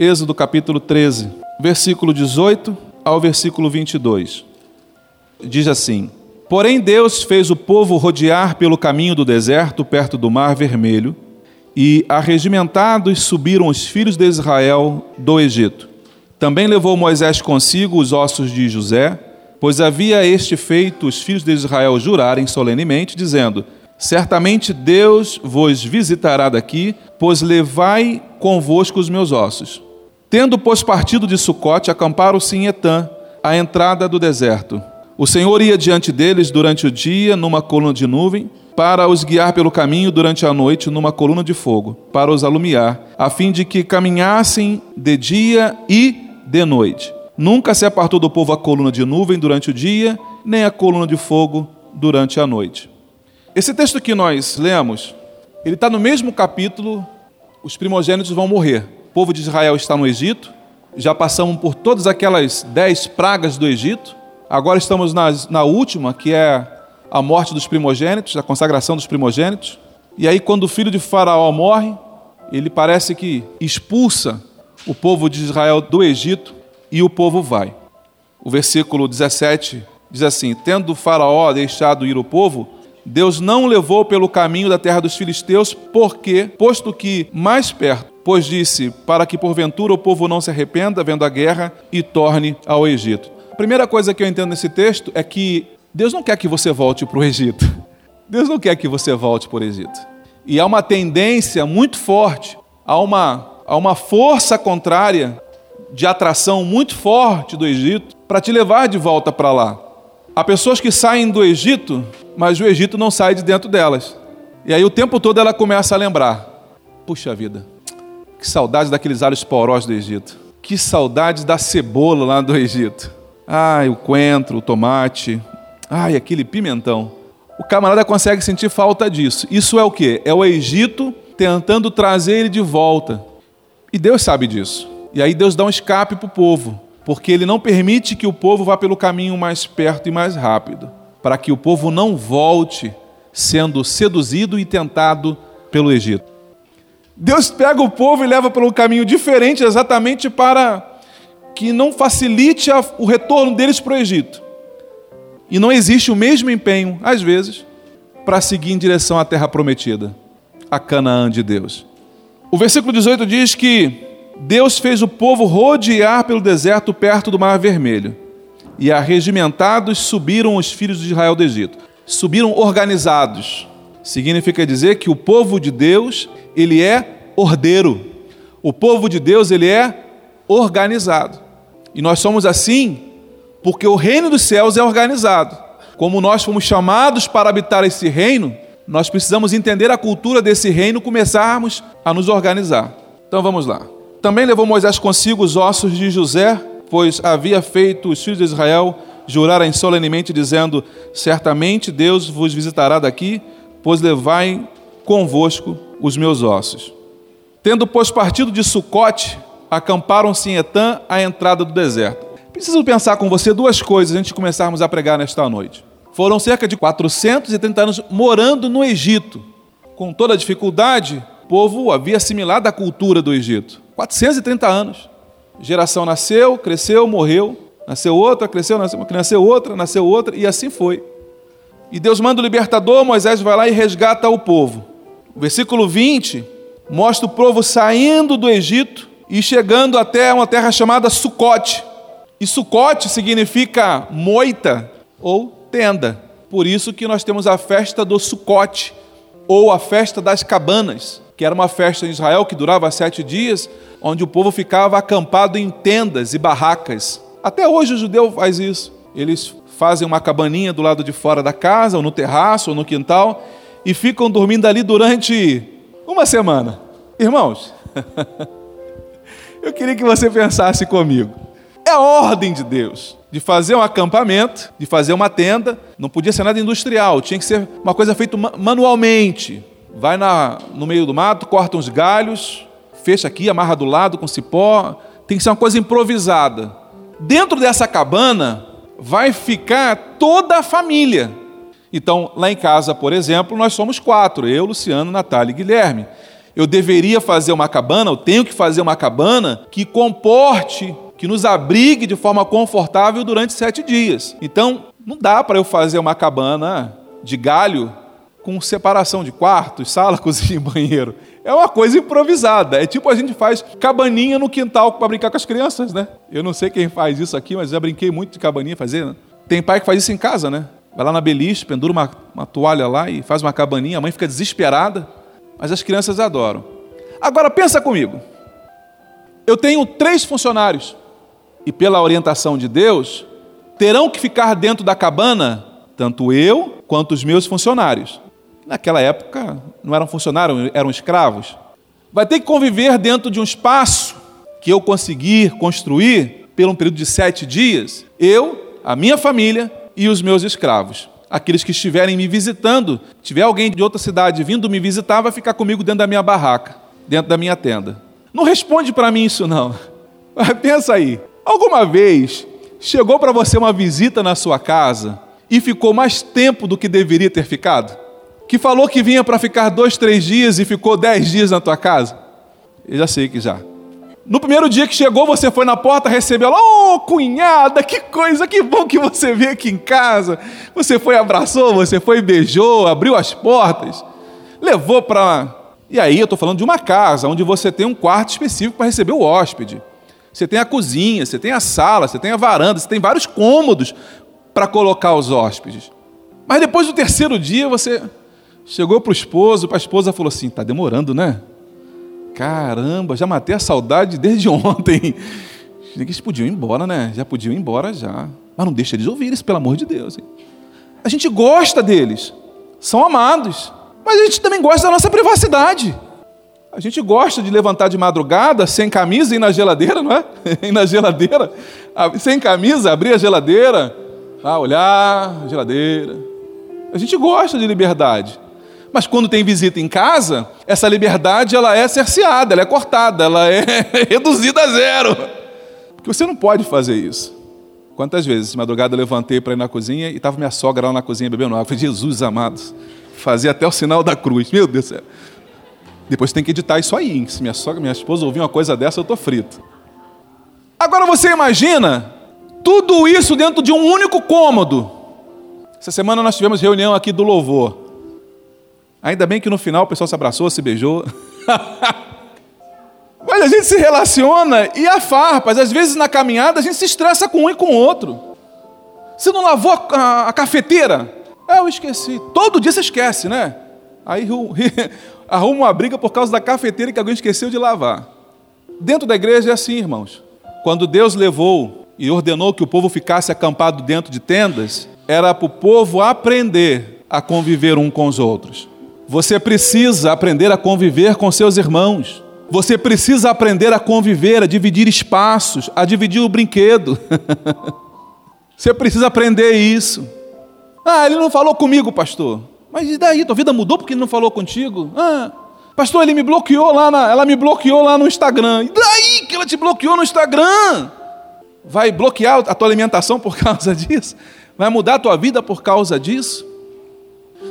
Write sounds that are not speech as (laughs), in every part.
Êxodo capítulo 13, versículo 18 ao versículo 22. Diz assim: Porém, Deus fez o povo rodear pelo caminho do deserto, perto do Mar Vermelho, e arregimentados subiram os filhos de Israel do Egito. Também levou Moisés consigo os ossos de José, pois havia este feito os filhos de Israel jurarem solenemente, dizendo: Certamente Deus vos visitará daqui, pois levai convosco os meus ossos. Tendo, pois, partido de Sucote, acamparam-se em Etã, à entrada do deserto. O Senhor ia diante deles durante o dia numa coluna de nuvem, para os guiar pelo caminho durante a noite numa coluna de fogo, para os alumiar, a fim de que caminhassem de dia e de noite. Nunca se apartou do povo a coluna de nuvem durante o dia, nem a coluna de fogo durante a noite. Esse texto que nós lemos, ele está no mesmo capítulo, os primogênitos vão morrer povo de Israel está no Egito, já passamos por todas aquelas dez pragas do Egito, agora estamos na, na última, que é a morte dos primogênitos, a consagração dos primogênitos. E aí, quando o filho de Faraó morre, ele parece que expulsa o povo de Israel do Egito e o povo vai. O versículo 17 diz assim: Tendo Faraó deixado ir o povo, Deus não levou pelo caminho da terra dos filisteus, porque, posto que mais perto Pois disse: Para que porventura o povo não se arrependa vendo a guerra e torne ao Egito. A primeira coisa que eu entendo nesse texto é que Deus não quer que você volte para o Egito. (laughs) Deus não quer que você volte para o Egito. E há uma tendência muito forte, há uma, há uma força contrária de atração muito forte do Egito para te levar de volta para lá. Há pessoas que saem do Egito, mas o Egito não sai de dentro delas. E aí o tempo todo ela começa a lembrar: puxa vida, que saudade daqueles alhos porós do Egito. Que saudade da cebola lá do Egito. Ai, o coentro, o tomate. Ai, aquele pimentão. O camarada consegue sentir falta disso. Isso é o que? É o Egito tentando trazer ele de volta. E Deus sabe disso. E aí Deus dá um escape para o povo, porque ele não permite que o povo vá pelo caminho mais perto e mais rápido, para que o povo não volte sendo seduzido e tentado pelo Egito. Deus pega o povo e leva um caminho diferente, exatamente para que não facilite o retorno deles para o Egito. E não existe o mesmo empenho, às vezes, para seguir em direção à terra prometida, a Canaã de Deus. O versículo 18 diz que Deus fez o povo rodear pelo deserto perto do Mar Vermelho, e arregimentados subiram os filhos de Israel do Egito. Subiram organizados. Significa dizer que o povo de Deus ele é ordeiro. O povo de Deus, ele é organizado. E nós somos assim porque o reino dos céus é organizado. Como nós fomos chamados para habitar esse reino, nós precisamos entender a cultura desse reino, começarmos a nos organizar. Então vamos lá. Também levou Moisés consigo os ossos de José, pois havia feito os filhos de Israel jurarem solenemente, dizendo: Certamente Deus vos visitará daqui, pois levai convosco os meus ossos. Tendo, pois, partido de Sucote, acamparam-se em Etã, à entrada do deserto. Preciso pensar com você duas coisas antes de começarmos a pregar nesta noite. Foram cerca de 430 anos morando no Egito. Com toda a dificuldade, o povo havia assimilado a cultura do Egito. 430 anos. Geração nasceu, cresceu, morreu. Nasceu outra, cresceu, nasceu, nasceu outra, nasceu outra, e assim foi. E Deus manda o libertador, Moisés vai lá e resgata o povo. O versículo 20 mostra o povo saindo do Egito e chegando até uma terra chamada Sucote. E Sucote significa moita ou tenda. Por isso que nós temos a festa do Sucote, ou a festa das cabanas, que era uma festa em Israel que durava sete dias, onde o povo ficava acampado em tendas e barracas. Até hoje o judeu faz isso. Eles fazem uma cabaninha do lado de fora da casa, ou no terraço, ou no quintal, e ficam dormindo ali durante uma semana. Irmãos, (laughs) eu queria que você pensasse comigo. É a ordem de Deus de fazer um acampamento, de fazer uma tenda, não podia ser nada industrial, tinha que ser uma coisa feita manualmente. Vai na, no meio do mato, corta uns galhos, fecha aqui, amarra do lado com cipó, tem que ser uma coisa improvisada. Dentro dessa cabana vai ficar toda a família. Então, lá em casa, por exemplo, nós somos quatro: eu, Luciano, Natália e Guilherme. Eu deveria fazer uma cabana, eu tenho que fazer uma cabana que comporte, que nos abrigue de forma confortável durante sete dias. Então, não dá para eu fazer uma cabana de galho com separação de quartos, sala, (laughs) cozinha e banheiro. É uma coisa improvisada. É tipo a gente faz cabaninha no quintal para brincar com as crianças, né? Eu não sei quem faz isso aqui, mas já brinquei muito de cabaninha fazer. Né? Tem pai que faz isso em casa, né? Vai lá na beliche, pendura uma, uma toalha lá e faz uma cabaninha. A mãe fica desesperada, mas as crianças adoram. Agora pensa comigo. Eu tenho três funcionários e pela orientação de Deus terão que ficar dentro da cabana tanto eu quanto os meus funcionários naquela época não eram funcionários, eram escravos, vai ter que conviver dentro de um espaço que eu conseguir construir por um período de sete dias, eu, a minha família e os meus escravos. Aqueles que estiverem me visitando, tiver alguém de outra cidade vindo me visitar, vai ficar comigo dentro da minha barraca, dentro da minha tenda. Não responde para mim isso não. (laughs) Mas pensa aí, alguma vez chegou para você uma visita na sua casa e ficou mais tempo do que deveria ter ficado? Que falou que vinha para ficar dois, três dias e ficou dez dias na tua casa? Eu já sei que já. No primeiro dia que chegou, você foi na porta, recebeu ela, oh, cunhada, que coisa, que bom que você veio aqui em casa. Você foi, abraçou, você foi, beijou, abriu as portas, levou para. E aí eu estou falando de uma casa onde você tem um quarto específico para receber o hóspede. Você tem a cozinha, você tem a sala, você tem a varanda, você tem vários cômodos para colocar os hóspedes. Mas depois do terceiro dia, você Chegou para o esposo, a esposa falou assim: está demorando, né? Caramba, já matei a saudade desde (laughs) ontem. Eles podiam ir embora, né? Já podiam ir embora já. Mas não deixa eles ouvir isso, pelo amor de Deus. Hein? A gente gosta deles, são amados, mas a gente também gosta da nossa privacidade. A gente gosta de levantar de madrugada sem camisa e ir na geladeira, não é? (laughs) ir na geladeira, sem camisa, abrir a geladeira, ah, olhar geladeira. A gente gosta de liberdade. Mas quando tem visita em casa, essa liberdade ela é cerceada, ela é cortada, ela é (laughs) reduzida a zero. Porque você não pode fazer isso. Quantas vezes, de madrugada, eu levantei para ir na cozinha e estava minha sogra lá na cozinha bebendo água. Eu falei, Jesus amado, fazia até o sinal da cruz. Meu Deus do céu. Depois tem que editar isso aí. Se minha sogra, minha esposa ouvir uma coisa dessa, eu estou frito. Agora você imagina tudo isso dentro de um único cômodo. Essa semana nós tivemos reunião aqui do louvor. Ainda bem que no final o pessoal se abraçou, se beijou. (laughs) Mas a gente se relaciona e a farpas. Às vezes na caminhada a gente se estressa com um e com o outro. Você não lavou a, a, a cafeteira? É, eu esqueci. Todo dia você esquece, né? Aí (laughs) arruma uma briga por causa da cafeteira que alguém esqueceu de lavar. Dentro da igreja é assim, irmãos. Quando Deus levou e ordenou que o povo ficasse acampado dentro de tendas, era para o povo aprender a conviver um com os outros. Você precisa aprender a conviver com seus irmãos. Você precisa aprender a conviver, a dividir espaços, a dividir o brinquedo. (laughs) Você precisa aprender isso. Ah, ele não falou comigo, pastor. Mas e daí? Tua vida mudou porque ele não falou contigo? Ah, pastor, ele me bloqueou lá na, ela me bloqueou lá no Instagram. E daí que ela te bloqueou no Instagram? Vai bloquear a tua alimentação por (laughs) causa disso? Vai mudar a tua vida por causa disso?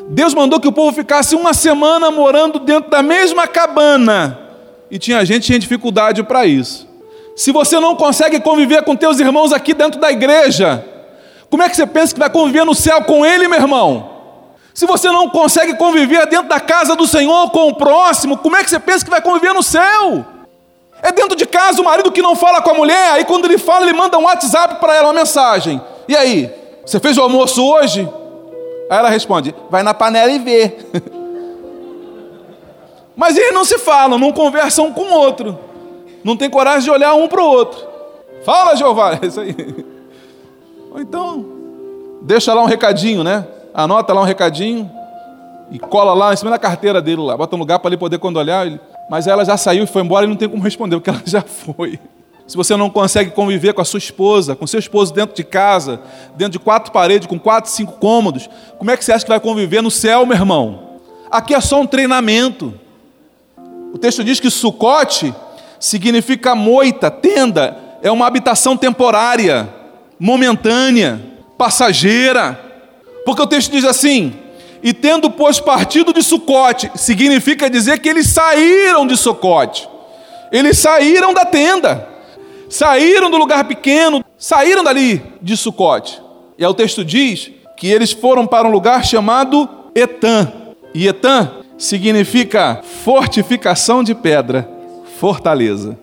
Deus mandou que o povo ficasse uma semana morando dentro da mesma cabana. E tinha gente que tinha dificuldade para isso. Se você não consegue conviver com teus irmãos aqui dentro da igreja, como é que você pensa que vai conviver no céu com ele, meu irmão? Se você não consegue conviver dentro da casa do Senhor com o próximo, como é que você pensa que vai conviver no céu? É dentro de casa o marido que não fala com a mulher, aí quando ele fala, ele manda um WhatsApp para ela, uma mensagem. E aí, você fez o almoço hoje? Aí ela responde: vai na panela e vê. (laughs) Mas eles não se falam, não conversam um com o outro. Não tem coragem de olhar um para o outro. Fala, Jeová, (laughs) é isso aí. Ou então, deixa lá um recadinho, né? Anota lá um recadinho e cola lá em cima da carteira dele lá. Bota um lugar para ele poder quando olhar. Mas ela já saiu e foi embora e não tem como responder, porque ela já (laughs) foi se você não consegue conviver com a sua esposa, com seu esposo dentro de casa, dentro de quatro paredes, com quatro, cinco cômodos, como é que você acha que vai conviver no céu, meu irmão? Aqui é só um treinamento. O texto diz que sucote significa moita, tenda, é uma habitação temporária, momentânea, passageira. Porque o texto diz assim: E tendo, pois, partido de Sucote, significa dizer que eles saíram de Sucote. Eles saíram da tenda, saíram do lugar pequeno, saíram dali de Sucote. E aí o texto diz que eles foram para um lugar chamado Etã. E Etã significa fortificação de pedra, fortaleza.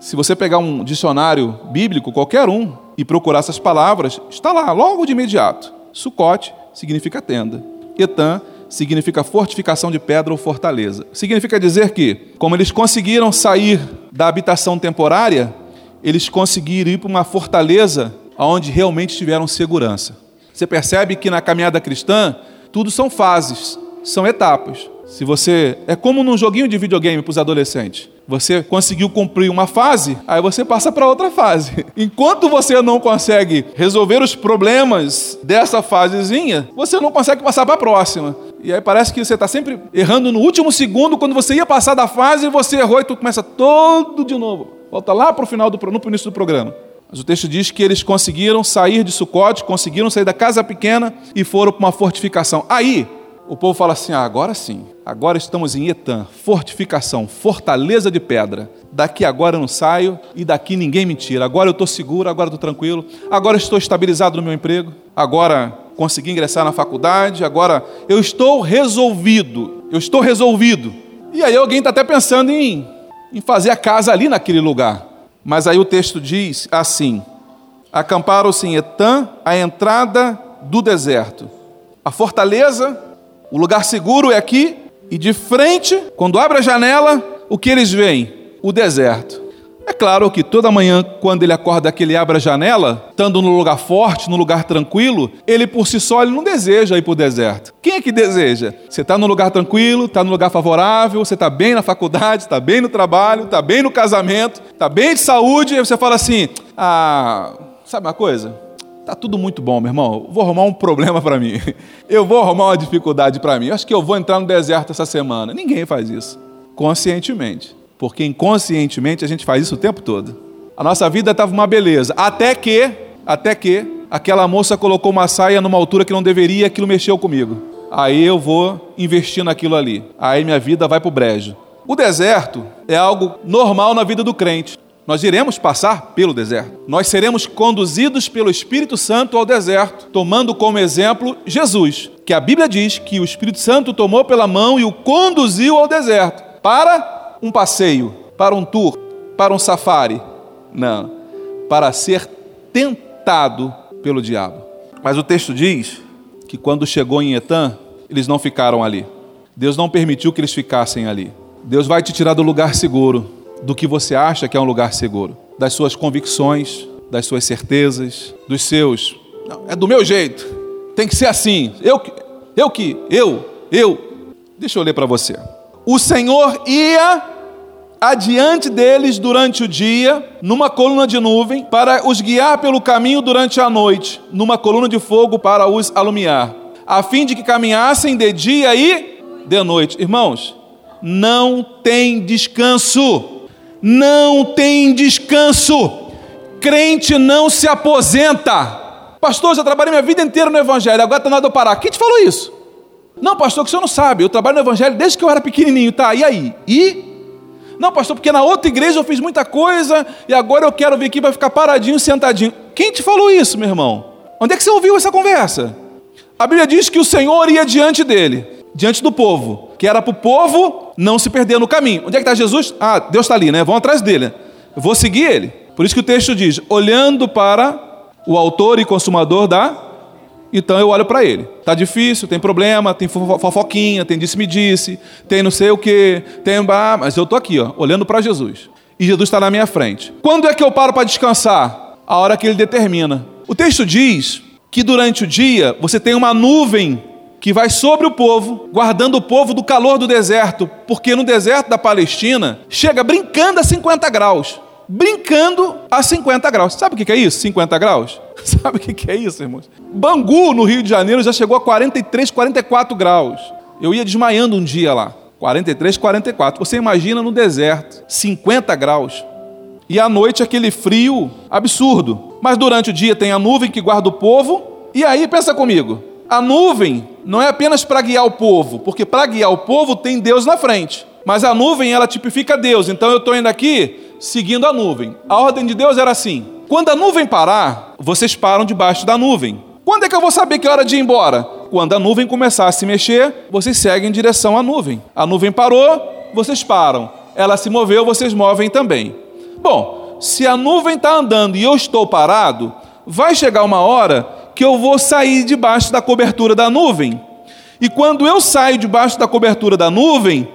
Se você pegar um dicionário bíblico, qualquer um, e procurar essas palavras, está lá, logo de imediato. Sucote significa tenda. Etã significa fortificação de pedra ou fortaleza. Significa dizer que, como eles conseguiram sair da habitação temporária, eles conseguiram ir para uma fortaleza onde realmente tiveram segurança. Você percebe que na caminhada cristã, tudo são fases, são etapas. Se você. É como num joguinho de videogame para os adolescentes. Você conseguiu cumprir uma fase, aí você passa para outra fase. (laughs) Enquanto você não consegue resolver os problemas dessa fasezinha, você não consegue passar para a próxima. E aí parece que você está sempre errando no último segundo, quando você ia passar da fase, você errou e tu começa todo de novo. Volta lá para o final do no início do programa. Mas o texto diz que eles conseguiram sair de Sucote, conseguiram sair da casa pequena e foram para uma fortificação. Aí, o povo fala assim: ah, agora sim, agora estamos em Etam, fortificação, fortaleza de pedra. Daqui agora eu não saio e daqui ninguém me tira. Agora eu estou seguro, agora estou tranquilo, agora estou estabilizado no meu emprego, agora consegui ingressar na faculdade, agora eu estou resolvido, eu estou resolvido. E aí alguém está até pensando em, em fazer a casa ali naquele lugar. Mas aí o texto diz assim: acamparam-se em Etam, a entrada do deserto. A fortaleza o lugar seguro é aqui, e de frente, quando abre a janela, o que eles veem? O deserto. É claro que toda manhã, quando ele acorda que ele abre a janela, estando no lugar forte, no lugar tranquilo, ele por si só ele não deseja ir para o deserto. Quem é que deseja? Você está no lugar tranquilo, está no lugar favorável, você está bem na faculdade, está bem no trabalho, está bem no casamento, está bem de saúde, e você fala assim: ah, sabe uma coisa? Tá tudo muito bom, meu irmão. vou arrumar um problema para mim. (laughs) Eu vou arrumar uma dificuldade para mim. Eu acho que eu vou entrar no deserto essa semana. Ninguém faz isso. Conscientemente. Porque inconscientemente a gente faz isso o tempo todo. A nossa vida estava uma beleza. Até que, até que, aquela moça colocou uma saia numa altura que não deveria, aquilo mexeu comigo. Aí eu vou investir naquilo ali. Aí minha vida vai para o brejo. O deserto é algo normal na vida do crente. Nós iremos passar pelo deserto. Nós seremos conduzidos pelo Espírito Santo ao deserto, tomando como exemplo Jesus, que a Bíblia diz que o Espírito Santo tomou pela mão e o conduziu ao deserto para um passeio, para um tour, para um safari. Não, para ser tentado pelo diabo. Mas o texto diz que quando chegou em Etã, eles não ficaram ali. Deus não permitiu que eles ficassem ali. Deus vai te tirar do lugar seguro do que você acha que é um lugar seguro, das suas convicções, das suas certezas, dos seus. Não, é do meu jeito, tem que ser assim. Eu, eu que, eu, eu. Deixa eu ler para você. O Senhor ia adiante deles durante o dia, numa coluna de nuvem, para os guiar pelo caminho durante a noite, numa coluna de fogo para os alumiar, a fim de que caminhassem de dia e de noite. Irmãos, não tem descanso não tem descanso. Crente não se aposenta. Pastor, já trabalhei minha vida inteira no Evangelho, agora está nada eu parar. Quem te falou isso? Não, pastor, que o senhor não sabe. Eu trabalho no Evangelho desde que eu era pequenininho, tá? E aí? E? Não, pastor, porque na outra igreja eu fiz muita coisa e agora eu quero vir aqui para ficar paradinho, sentadinho. Quem te falou isso, meu irmão? Onde é que você ouviu essa conversa? A Bíblia diz que o Senhor ia diante dele diante do povo, que era para o povo não se perder no caminho. Onde é que está Jesus? Ah, Deus está ali, né? Vão atrás dele. Eu vou seguir ele. Por isso que o texto diz: olhando para o autor e consumador da. Então eu olho para ele. Tá difícil, tem problema, tem fofoquinha, tem disse-me-disse, tem não sei o que, tem. Ah, mas eu estou aqui, ó, olhando para Jesus. E Jesus está na minha frente. Quando é que eu paro para descansar? A hora que ele determina. O texto diz que durante o dia você tem uma nuvem que vai sobre o povo, guardando o povo do calor do deserto, porque no deserto da Palestina chega brincando a 50 graus. Brincando a 50 graus. Sabe o que é isso? 50 graus? (laughs) Sabe o que é isso, irmãos? Bangu, no Rio de Janeiro, já chegou a 43, 44 graus. Eu ia desmaiando um dia lá. 43, 44. Você imagina no deserto, 50 graus. E à noite aquele frio absurdo. Mas durante o dia tem a nuvem que guarda o povo. E aí, pensa comigo, a nuvem não é apenas para guiar o povo, porque para guiar o povo tem Deus na frente. Mas a nuvem, ela tipifica Deus. Então eu estou indo aqui seguindo a nuvem. A ordem de Deus era assim: quando a nuvem parar, vocês param debaixo da nuvem. Quando é que eu vou saber que é hora de ir embora? Quando a nuvem começar a se mexer, vocês seguem em direção à nuvem. A nuvem parou, vocês param. Ela se moveu, vocês movem também. Bom, se a nuvem está andando e eu estou parado, vai chegar uma hora que eu vou sair debaixo da cobertura da nuvem. E quando eu saio debaixo da cobertura da nuvem,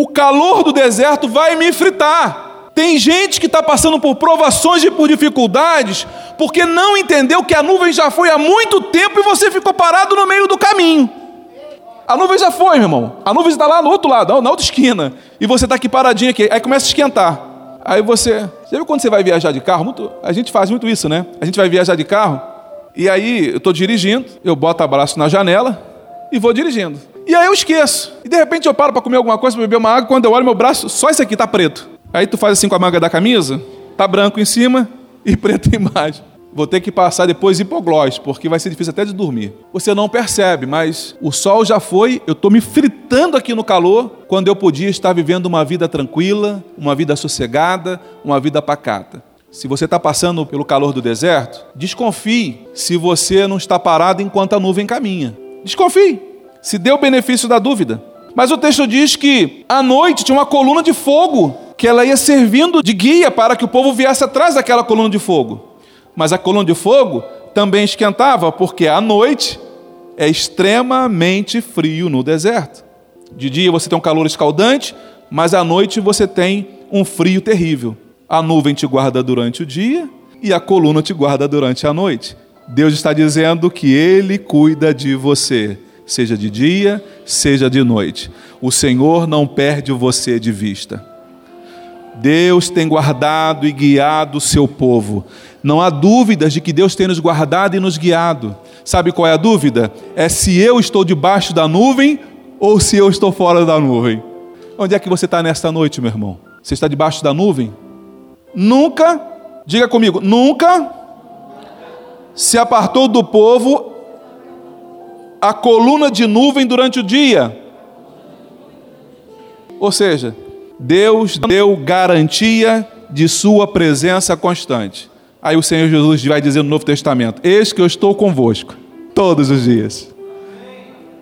o calor do deserto vai me fritar. Tem gente que está passando por provações e por dificuldades porque não entendeu que a nuvem já foi há muito tempo e você ficou parado no meio do caminho. A nuvem já foi, meu irmão. A nuvem está lá no outro lado, na outra esquina. E você está aqui paradinho aqui. Aí começa a esquentar. Aí você. Você viu quando você vai viajar de carro? Muito, a gente faz muito isso, né? A gente vai viajar de carro. E aí eu estou dirigindo, eu boto abraço na janela e vou dirigindo. E aí eu esqueço. E de repente eu paro para comer alguma coisa, para beber uma água, quando eu olho meu braço, só esse aqui tá preto. Aí tu faz assim com a manga da camisa, tá branco em cima e (laughs) preto embaixo. Vou ter que passar depois hipoglós, porque vai ser difícil até de dormir. Você não percebe, mas o sol já foi, eu estou me fritando aqui no calor, quando eu podia estar vivendo uma vida tranquila, uma vida sossegada, uma vida pacata. Se você está passando pelo calor do deserto, desconfie se você não está parado enquanto a nuvem caminha. Desconfie. Se dê o benefício da dúvida. Mas o texto diz que à noite tinha uma coluna de fogo que ela ia servindo de guia para que o povo viesse atrás daquela coluna de fogo. Mas a coluna de fogo também esquentava, porque à noite é extremamente frio no deserto. De dia você tem um calor escaldante, mas à noite você tem um frio terrível. A nuvem te guarda durante o dia e a coluna te guarda durante a noite. Deus está dizendo que Ele cuida de você, seja de dia, seja de noite. O Senhor não perde você de vista. Deus tem guardado e guiado o seu povo. Não há dúvidas de que Deus tem nos guardado e nos guiado. Sabe qual é a dúvida? É se eu estou debaixo da nuvem ou se eu estou fora da nuvem. Onde é que você está nesta noite, meu irmão? Você está debaixo da nuvem? Nunca, diga comigo, nunca se apartou do povo a coluna de nuvem durante o dia. Ou seja, Deus deu garantia de sua presença constante. Aí o Senhor Jesus vai dizer no Novo Testamento: Eis que eu estou convosco todos os dias,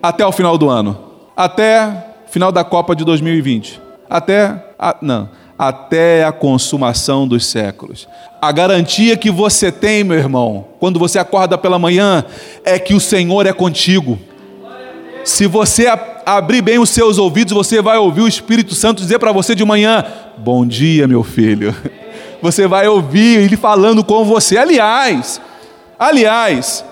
até o final do ano, até final da Copa de 2020, até a, não, até a consumação dos séculos. A garantia que você tem, meu irmão, quando você acorda pela manhã, é que o Senhor é contigo. Se você abrir bem os seus ouvidos, você vai ouvir o Espírito Santo dizer para você de manhã: Bom dia, meu filho. (laughs) Você vai ouvir ele falando com você. Aliás, aliás,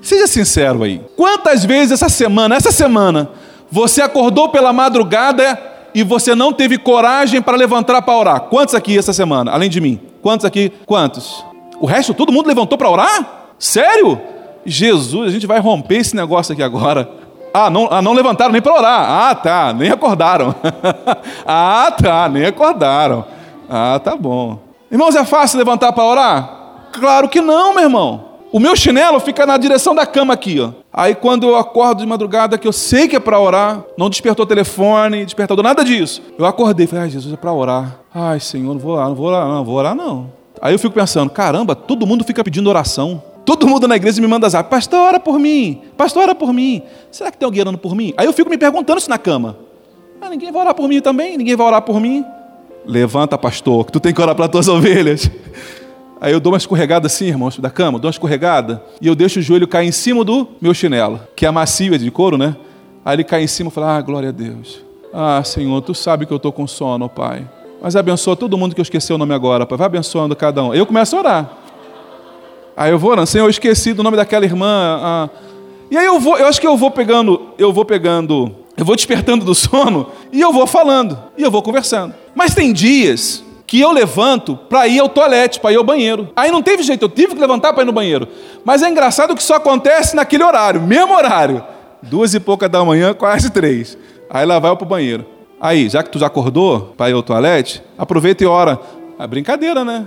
seja sincero aí. Quantas vezes essa semana, essa semana, você acordou pela madrugada e você não teve coragem para levantar para orar. Quantos aqui essa semana, além de mim? Quantos aqui? Quantos? O resto, todo mundo levantou para orar? Sério? Jesus, a gente vai romper esse negócio aqui agora. Ah, não, ah, não levantaram nem para orar. Ah, tá, nem acordaram. (laughs) ah, tá, nem acordaram. Ah, tá bom. Irmãos, é fácil levantar para orar? Claro que não, meu irmão. O meu chinelo fica na direção da cama aqui, ó. Aí quando eu acordo de madrugada, que eu sei que é para orar, não despertou telefone, despertador, nada disso. Eu acordei, falei, ai Jesus, é para orar. Ai Senhor, não vou orar, não vou orar, não, vou orar não. Aí eu fico pensando, caramba, todo mundo fica pedindo oração. Todo mundo na igreja me manda zap, pastor, ora por mim, pastor, ora por mim. Será que tem alguém orando por mim? Aí eu fico me perguntando isso na cama. Ah, ninguém vai orar por mim também? Ninguém vai orar por mim? Levanta, pastor, que tu tem que orar para tuas ovelhas. (laughs) Aí eu dou uma escorregada assim, irmãos, da cama, dou uma escorregada e eu deixo o joelho cair em cima do meu chinelo, que é macio, é de couro, né? Aí ele cai em cima e fala: Ah, glória a Deus. Ah, Senhor, tu sabe que eu estou com sono, Pai. Mas abençoa todo mundo que eu esqueci o nome agora, Pai. Vai abençoando cada um. Eu começo a orar. Aí eu vou orando, Senhor, eu esqueci do nome daquela irmã. Ah. E aí eu vou, eu acho que eu vou pegando, eu vou pegando, eu vou despertando do (laughs) sono e eu vou falando, e eu vou conversando. Mas tem dias que eu levanto para ir ao toalete, para ir ao banheiro. Aí não teve jeito, eu tive que levantar para ir no banheiro. Mas é engraçado que só acontece naquele horário, mesmo horário. Duas e pouca da manhã, quase três. Aí lá vai para o banheiro. Aí, já que tu já acordou para ir ao toalete, aproveita e ora. É brincadeira, né?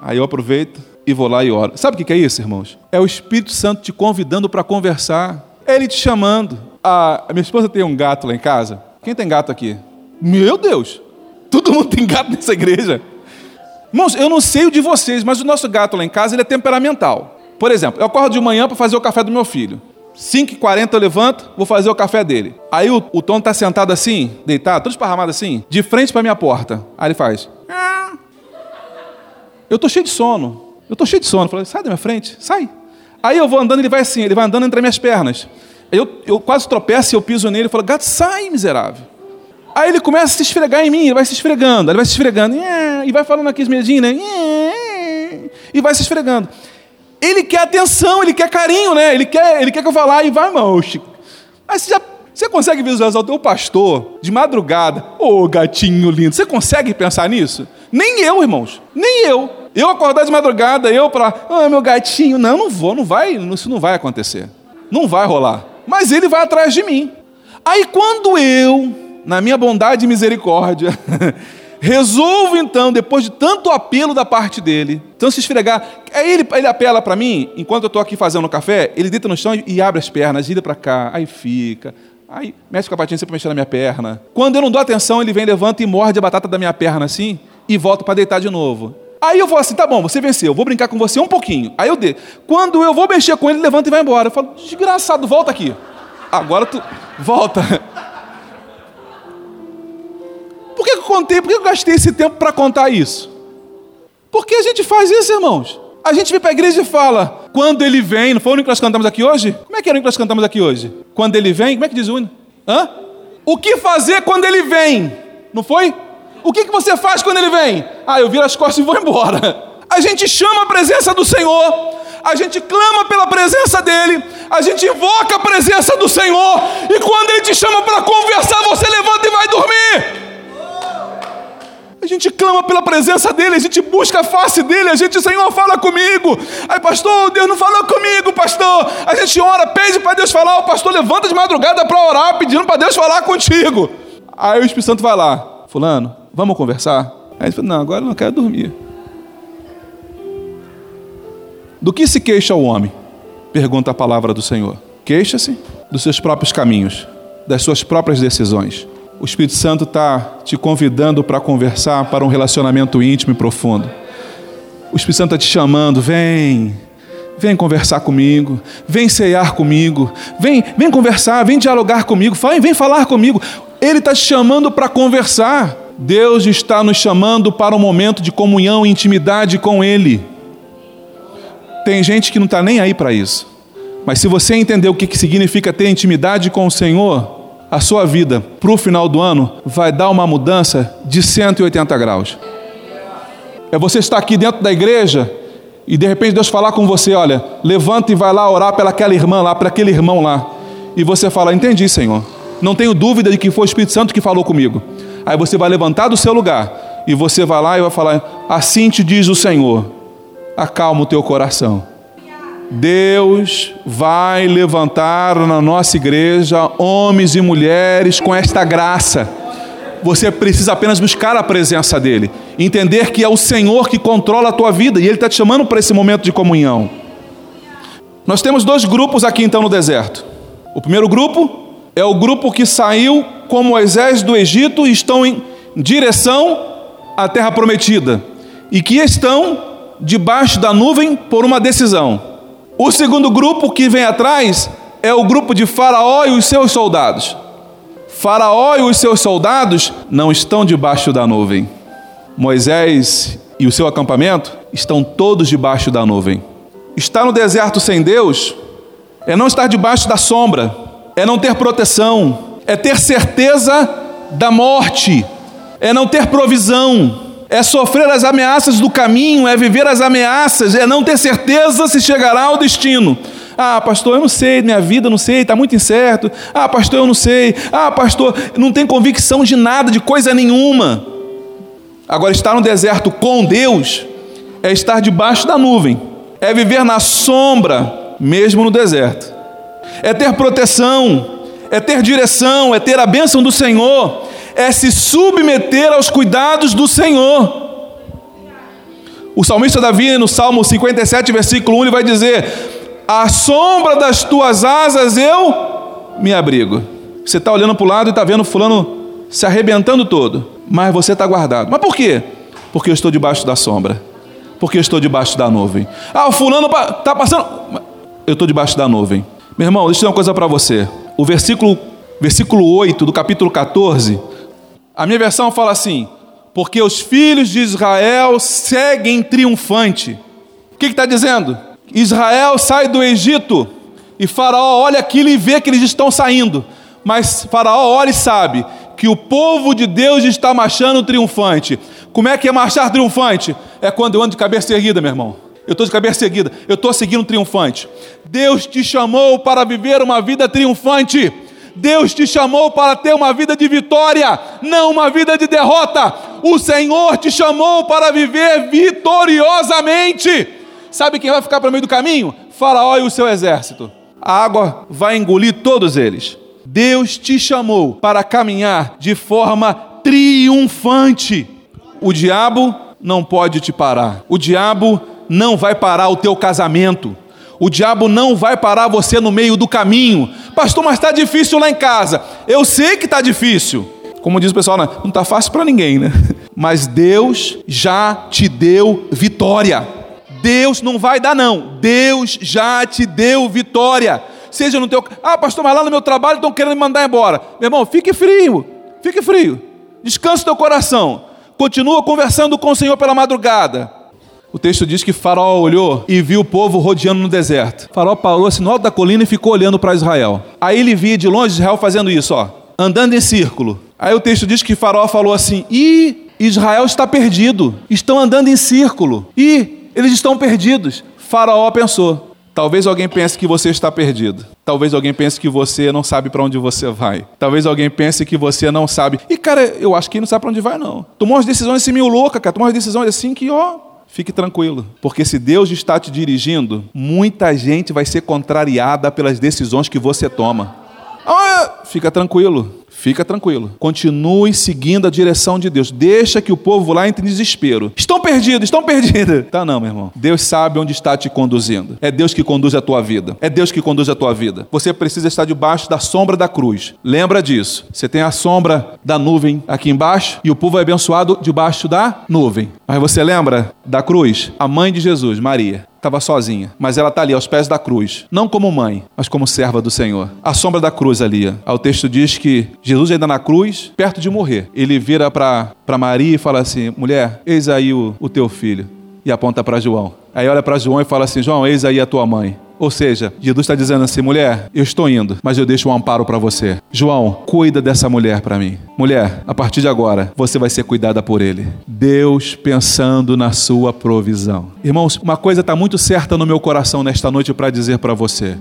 Aí eu aproveito e vou lá e oro. Sabe o que é isso, irmãos? É o Espírito Santo te convidando para conversar. É Ele te chamando. A, a minha esposa tem um gato lá em casa. Quem tem gato aqui? Meu Deus! Todo mundo tem gato nessa igreja. Irmãos, eu não sei o de vocês, mas o nosso gato lá em casa ele é temperamental. Por exemplo, eu acordo de manhã para fazer o café do meu filho. 5h40 eu levanto, vou fazer o café dele. Aí o, o Tom tá sentado assim, deitado, todo esparramado assim, de frente para minha porta. Aí ele faz. Eu tô cheio de sono. Eu tô cheio de sono. Falei, sai da minha frente, sai. Aí eu vou andando, ele vai assim, ele vai andando entre minhas pernas. Eu, eu quase tropeço e eu piso nele e falo, gato, sai, miserável. Aí ele começa a se esfregar em mim, ele vai se esfregando, ele vai se esfregando, e vai falando aqui medinho, né? E vai se esfregando. Ele quer atenção, ele quer carinho, né? Ele quer, ele quer que eu vá lá e vai, irmão. Aí você já você consegue visualizar o teu pastor de madrugada? Ô, oh, gatinho lindo. Você consegue pensar nisso? Nem eu, irmãos. Nem eu. Eu acordar de madrugada, eu para, ah, meu gatinho, não, não vou, não vai, isso não vai acontecer. Não vai rolar. Mas ele vai atrás de mim. Aí quando eu, na minha bondade e misericórdia, (laughs) resolvo então, depois de tanto apelo da parte dele, então se esfregar, aí ele, ele apela para mim, enquanto eu estou aqui fazendo café, ele deita no chão e abre as pernas, gira para cá, aí fica, aí mexe com a patinha sempre mexendo na minha perna. Quando eu não dou atenção, ele vem, levanta e morde a batata da minha perna assim, e volta para deitar de novo. Aí eu vou assim, tá bom, você venceu, vou brincar com você um pouquinho. Aí eu dei. Quando eu vou mexer com ele, ele levanta e vai embora. Eu falo, desgraçado, volta aqui. Agora tu volta. Por que eu contei? Por que eu gastei esse tempo para contar isso? Porque a gente faz isso, irmãos. A gente vem para a igreja e fala, quando ele vem, não foi o único que nós cantamos aqui hoje? Como é que era o único que nós cantamos aqui hoje? Quando ele vem, como é que diz o único? Hã? O que fazer quando ele vem? Não foi? O que, que você faz quando ele vem? Ah, eu viro as costas e vou embora. A gente chama a presença do Senhor, a gente clama pela presença dele, a gente invoca a presença do Senhor, e quando ele te chama para conversar, você levanta e vai dormir. A gente clama pela presença dele, a gente busca a face dele, a gente, Senhor, fala comigo. Aí, pastor, Deus não falou comigo, pastor. A gente ora, pede para Deus falar, o pastor levanta de madrugada para orar, pedindo para Deus falar contigo. Aí o Espírito Santo vai lá, fulano, vamos conversar? Aí ele fala, não, agora eu não quero dormir. Do que se queixa o homem? Pergunta a palavra do Senhor. Queixa-se dos seus próprios caminhos, das suas próprias decisões. O Espírito Santo está te convidando para conversar para um relacionamento íntimo e profundo. O Espírito Santo está te chamando, vem, vem conversar comigo, vem ceiar comigo, vem, vem conversar, vem dialogar comigo, vem falar comigo. Ele está te chamando para conversar. Deus está nos chamando para um momento de comunhão e intimidade com Ele. Tem gente que não está nem aí para isso. Mas se você entender o que significa ter intimidade com o Senhor, a sua vida para o final do ano vai dar uma mudança de 180 graus. É você estar aqui dentro da igreja e de repente Deus falar com você: olha, levanta e vai lá orar pelaquela irmã lá, para aquele irmão lá. E você fala: entendi, Senhor. Não tenho dúvida de que foi o Espírito Santo que falou comigo. Aí você vai levantar do seu lugar e você vai lá e vai falar: Assim te diz o Senhor, acalma o teu coração. Deus vai levantar na nossa igreja homens e mulheres com esta graça. Você precisa apenas buscar a presença dEle, entender que é o Senhor que controla a tua vida e Ele está te chamando para esse momento de comunhão. Nós temos dois grupos aqui então no deserto. O primeiro grupo é o grupo que saiu com Moisés do Egito e estão em direção à terra prometida e que estão debaixo da nuvem por uma decisão. O segundo grupo que vem atrás é o grupo de Faraó e os seus soldados. Faraó e os seus soldados não estão debaixo da nuvem. Moisés e o seu acampamento estão todos debaixo da nuvem. Estar no deserto sem Deus é não estar debaixo da sombra, é não ter proteção, é ter certeza da morte, é não ter provisão, é sofrer as ameaças do caminho, é viver as ameaças, é não ter certeza se chegará ao destino. Ah, pastor, eu não sei, minha vida não sei, está muito incerto. Ah, pastor, eu não sei. Ah, pastor, não tem convicção de nada, de coisa nenhuma. Agora, estar no deserto com Deus é estar debaixo da nuvem, é viver na sombra, mesmo no deserto, é ter proteção, é ter direção, é ter a bênção do Senhor, é se submeter aos cuidados do Senhor. O salmista Davi, no Salmo 57, versículo 1, ele vai dizer: A sombra das tuas asas eu me abrigo. Você está olhando para o lado e está vendo fulano se arrebentando todo, mas você está guardado. Mas por quê? Porque eu estou debaixo da sombra. Porque eu estou debaixo da nuvem. Ah, o fulano está passando. Eu estou debaixo da nuvem. Meu irmão, deixa eu dizer uma coisa para você. O versículo, versículo 8 do capítulo 14, a minha versão fala assim: Porque os filhos de Israel seguem triunfante. O que está dizendo? Israel sai do Egito e Faraó olha aquilo e vê que eles estão saindo. Mas Faraó olha e sabe que o povo de Deus está marchando triunfante. Como é que é marchar triunfante? É quando eu ando de cabeça erguida, meu irmão. Eu estou de cabeça erguida, eu estou seguindo triunfante. Deus te chamou para viver uma vida triunfante. Deus te chamou para ter uma vida de vitória, não uma vida de derrota. O Senhor te chamou para viver vitoriosamente. Sabe quem vai ficar para o meio do caminho? Faraó e o seu exército. A água vai engolir todos eles. Deus te chamou para caminhar de forma triunfante. O diabo não pode te parar. O diabo não vai parar o teu casamento. O diabo não vai parar você no meio do caminho. Pastor, mas está difícil lá em casa. Eu sei que está difícil. Como diz o pessoal, né? não está fácil para ninguém, né? (laughs) Mas Deus já te deu vitória. Deus não vai dar, não. Deus já te deu vitória. Seja no teu. Ah, pastor, mas lá no meu trabalho estão querendo me mandar embora. Meu irmão, fique frio. Fique frio. Descanse teu coração. Continua conversando com o Senhor pela madrugada. O texto diz que Faraó olhou e viu o povo rodeando no deserto. Faraó parou assim no alto da colina e ficou olhando para Israel. Aí ele via de longe Israel fazendo isso, ó, andando em círculo. Aí o texto diz que Faraó falou assim: "E Israel está perdido. Estão andando em círculo. E eles estão perdidos." Faraó pensou: Talvez alguém pense que você está perdido. Talvez alguém pense que você não sabe para onde você vai. Talvez alguém pense que você não sabe. E, cara, eu acho que não sabe para onde vai, não. Tomou umas decisões assim meio louca, cara. Tomou umas decisões assim que, ó, fique tranquilo. Porque se Deus está te dirigindo, muita gente vai ser contrariada pelas decisões que você toma. Ah, fica tranquilo. Fica tranquilo. Continue seguindo a direção de Deus. Deixa que o povo lá entre em desespero. Estão perdidos, estão perdidos. (laughs) Tá não, meu irmão. Deus sabe onde está te conduzindo. É Deus que conduz a tua vida. É Deus que conduz a tua vida. Você precisa estar debaixo da sombra da cruz. Lembra disso. Você tem a sombra da nuvem aqui embaixo e o povo é abençoado debaixo da nuvem. Mas você lembra da cruz? A mãe de Jesus, Maria estava sozinha, mas ela está ali aos pés da cruz, não como mãe, mas como serva do Senhor. A sombra da cruz ali. O texto diz que Jesus ainda na cruz, perto de morrer, ele vira para Maria e fala assim: mulher, eis aí o, o teu filho. E aponta para João. Aí olha para João e fala assim: João, eis aí a tua mãe. Ou seja, Jesus está dizendo assim: mulher, eu estou indo, mas eu deixo um amparo para você. João, cuida dessa mulher para mim. Mulher, a partir de agora, você vai ser cuidada por ele. Deus pensando na sua provisão. Irmãos, uma coisa está muito certa no meu coração nesta noite para dizer para você.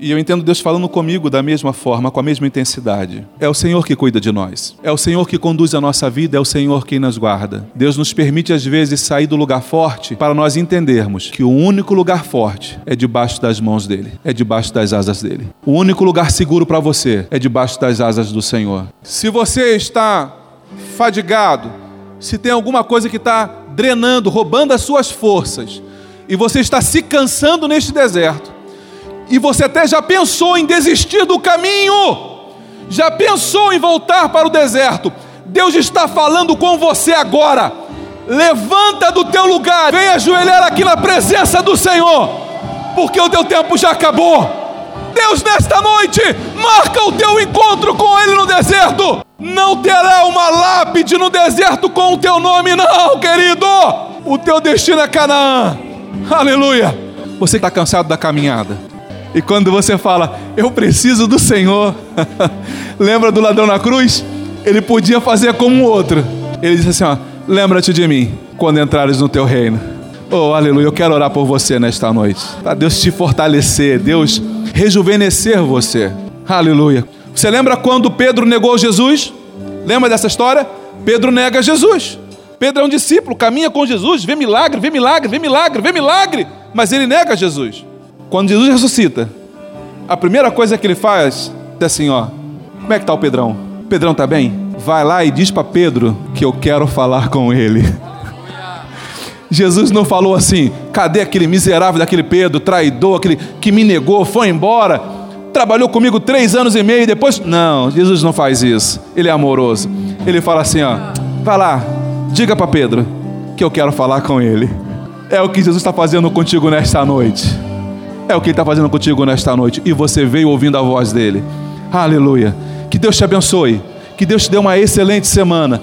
E eu entendo Deus falando comigo da mesma forma, com a mesma intensidade. É o Senhor que cuida de nós. É o Senhor que conduz a nossa vida, é o Senhor quem nos guarda. Deus nos permite às vezes sair do lugar forte para nós entendermos que o único lugar forte é debaixo das mãos dele, é debaixo das asas dele. O único lugar seguro para você é debaixo das asas do Senhor. Se você está fadigado, se tem alguma coisa que está drenando, roubando as suas forças, e você está se cansando neste deserto, e você até já pensou em desistir do caminho, já pensou em voltar para o deserto. Deus está falando com você agora. Levanta do teu lugar, vem ajoelhar aqui na presença do Senhor, porque o teu tempo já acabou. Deus, nesta noite, marca o teu encontro com Ele no deserto. Não terá uma lápide no deserto com o teu nome, não, querido. O teu destino é Canaã. Aleluia. Você está cansado da caminhada? E quando você fala, eu preciso do Senhor, (laughs) lembra do ladrão na cruz? Ele podia fazer como o outro. Ele disse assim: ó, lembra-te de mim quando entrares no teu reino. Oh, aleluia, eu quero orar por você nesta noite. Para Deus te fortalecer, Deus rejuvenescer você. Aleluia. Você lembra quando Pedro negou Jesus? Lembra dessa história? Pedro nega Jesus. Pedro é um discípulo, caminha com Jesus, vê milagre, vê milagre, vê milagre, vê milagre, mas ele nega Jesus. Quando Jesus ressuscita, a primeira coisa que ele faz é assim, ó. Como é que tá o Pedrão? Pedrão tá bem? Vai lá e diz para Pedro que eu quero falar com ele. (laughs) Jesus não falou assim: cadê aquele miserável daquele Pedro, traidor, aquele que me negou, foi embora? trabalhou comigo três anos e meio e depois. Não, Jesus não faz isso. Ele é amoroso. Ele fala assim: ó, vai lá, diga para Pedro que eu quero falar com ele. É o que Jesus está fazendo contigo nesta noite. É o que ele está fazendo contigo nesta noite. E você veio ouvindo a voz dele. Aleluia. Que Deus te abençoe. Que Deus te dê uma excelente semana.